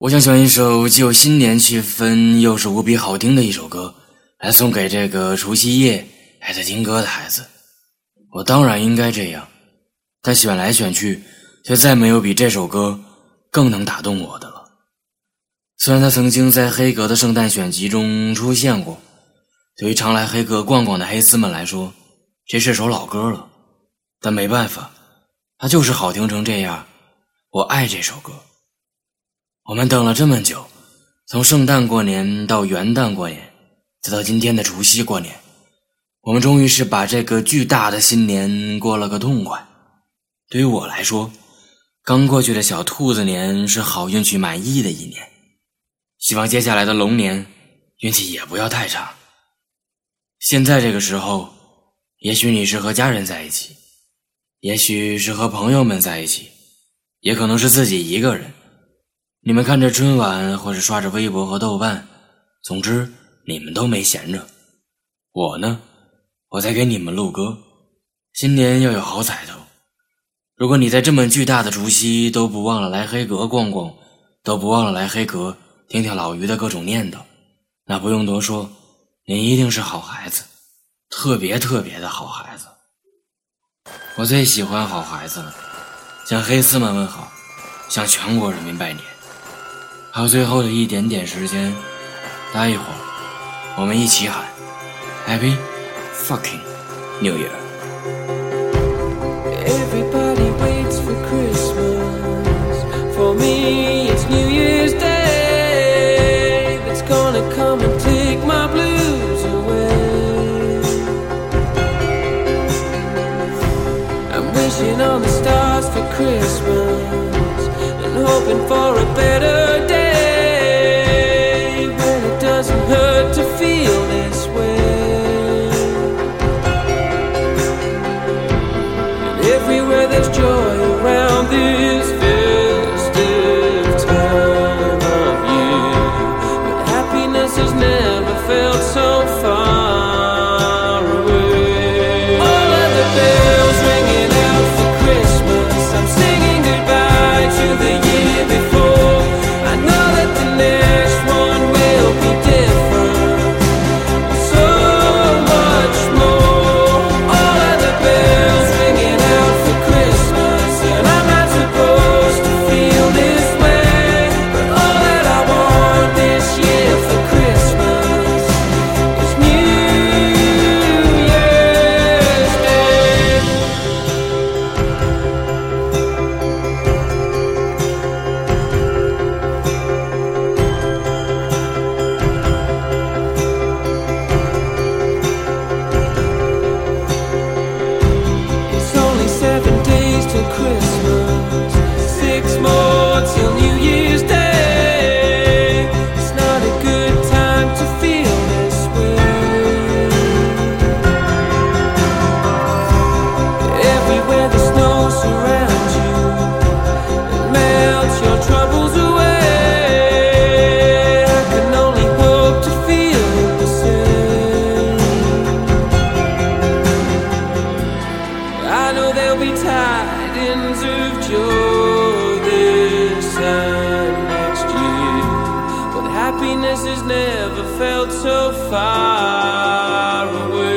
我想选一首既有新年气氛又是无比好听的一首歌，来送给这个除夕夜还在听歌的孩子。我当然应该这样，但选来选去，却再没有比这首歌更能打动我的了。虽然它曾经在黑格的圣诞选集中出现过，对于常来黑格逛逛的黑丝们来说，这是首老歌了。但没办法，它就是好听成这样。我爱这首歌。我们等了这么久，从圣诞过年到元旦过年，再到今天的除夕过年，我们终于是把这个巨大的新年过了个痛快。对于我来说，刚过去的小兔子年是好运气满意的一年，希望接下来的龙年运气也不要太差。现在这个时候，也许你是和家人在一起，也许是和朋友们在一起，也可能是自己一个人。你们看着春晚，或是刷着微博和豆瓣，总之你们都没闲着。我呢，我在给你们录歌。新年要有好彩头。如果你在这么巨大的除夕都不忘了来黑格逛逛，都不忘了来黑格听听老于的各种念叨，那不用多说，你一定是好孩子，特别特别的好孩子。我最喜欢好孩子了，向黑丝们问好，向全国人民拜年。还有最后的一点点时间，待一会儿，我们一起喊 Happy Fucking New Year。Everybody waits for Christmas. For me, it's New Year's Day. That's gonna come and take my blues away. I'm wishing on the stars for Christmas and hoping for a better This next year, but happiness has never felt so far away.